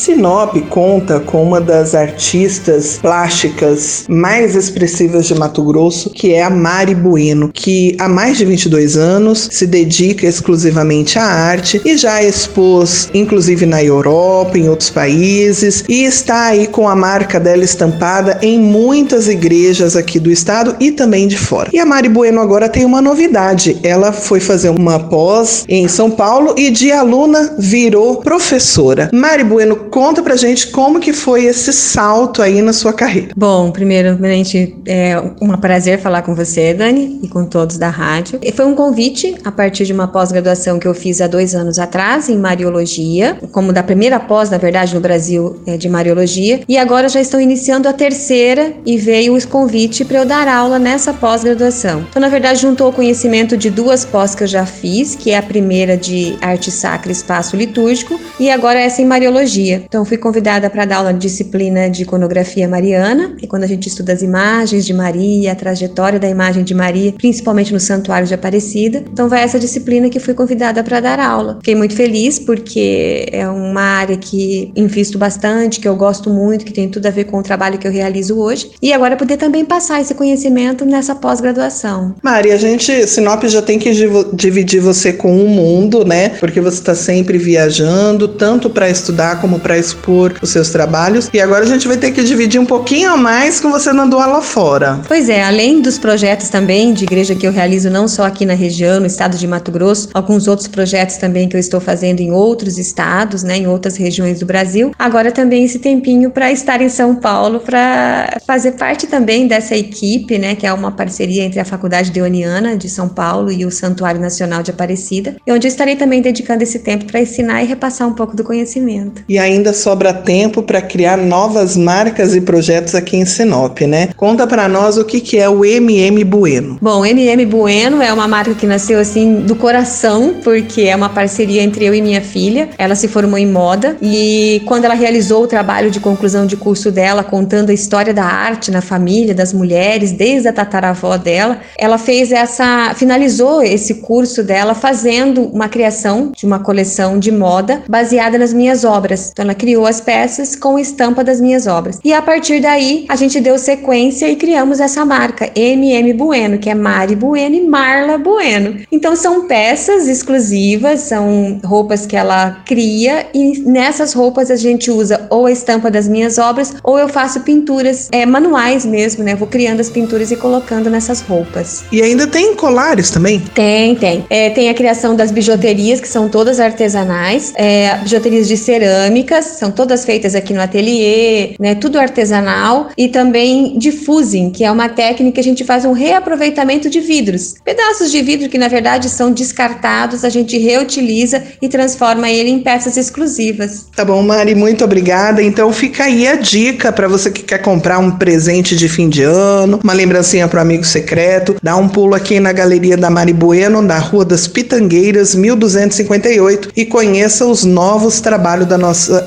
Sinop conta com uma das artistas plásticas mais expressivas de Mato Grosso, que é a Mari Bueno, que há mais de 22 anos se dedica exclusivamente à arte e já expôs, inclusive na Europa, em outros países, e está aí com a marca dela estampada em muitas igrejas aqui do estado e também de fora. E a Mari Bueno agora tem uma novidade. Ela foi fazer uma pós em São Paulo e de aluna virou professora. Mari Bueno Conta pra gente como que foi esse salto aí na sua carreira. Bom, primeiramente, é um prazer falar com você, Dani, e com todos da rádio. E foi um convite a partir de uma pós-graduação que eu fiz há dois anos atrás em Mariologia, como da primeira pós, na verdade, no Brasil é, de Mariologia, e agora já estou iniciando a terceira e veio o convite para eu dar aula nessa pós-graduação. Então, na verdade, juntou o conhecimento de duas pós que eu já fiz, que é a primeira de arte sacra espaço litúrgico, e agora essa em Mariologia. Então, fui convidada para dar aula de disciplina de iconografia mariana, e quando a gente estuda as imagens de Maria, a trajetória da imagem de Maria, principalmente no Santuário de Aparecida. Então, vai essa disciplina que fui convidada para dar aula. Fiquei muito feliz porque é uma área que invisto bastante, que eu gosto muito, que tem tudo a ver com o trabalho que eu realizo hoje. E agora poder também passar esse conhecimento nessa pós-graduação. Maria, a gente, Sinop já tem que dividir você com o mundo, né? Porque você está sempre viajando, tanto para estudar como para para expor os seus trabalhos. E agora a gente vai ter que dividir um pouquinho a mais com você dando aula fora. Pois é, além dos projetos também de igreja que eu realizo não só aqui na região, no estado de Mato Grosso, alguns outros projetos também que eu estou fazendo em outros estados, né, em outras regiões do Brasil. Agora também esse tempinho para estar em São Paulo para fazer parte também dessa equipe, né, que é uma parceria entre a Faculdade Deoniana de São Paulo e o Santuário Nacional de Aparecida, e onde eu estarei também dedicando esse tempo para ensinar e repassar um pouco do conhecimento. E ainda ainda sobra tempo para criar novas marcas e projetos aqui em Sinop, né? Conta para nós o que, que é o MM Bueno. Bom, MM Bueno é uma marca que nasceu assim do coração, porque é uma parceria entre eu e minha filha. Ela se formou em moda e quando ela realizou o trabalho de conclusão de curso dela, contando a história da arte na família, das mulheres, desde a tataravó dela, ela fez essa, finalizou esse curso dela fazendo uma criação de uma coleção de moda baseada nas minhas obras. Então, criou as peças com estampa das minhas obras. E a partir daí, a gente deu sequência e criamos essa marca MM Bueno, que é Mari Bueno e Marla Bueno. Então são peças exclusivas, são roupas que ela cria e nessas roupas a gente usa ou a estampa das minhas obras ou eu faço pinturas é, manuais mesmo, né? vou criando as pinturas e colocando nessas roupas. E ainda tem colares também? Tem, tem. É, tem a criação das bijuterias, que são todas artesanais, é, bijuterias de cerâmica são todas feitas aqui no ateliê, né? Tudo artesanal e também diffusing, que é uma técnica que a gente faz um reaproveitamento de vidros. Pedaços de vidro que na verdade são descartados, a gente reutiliza e transforma ele em peças exclusivas. Tá bom, Mari, muito obrigada. Então fica aí a dica para você que quer comprar um presente de fim de ano, uma lembrancinha para o amigo secreto, dá um pulo aqui na galeria da Mari Bueno, na Rua das Pitangueiras, 1258 e conheça os novos trabalhos da nossa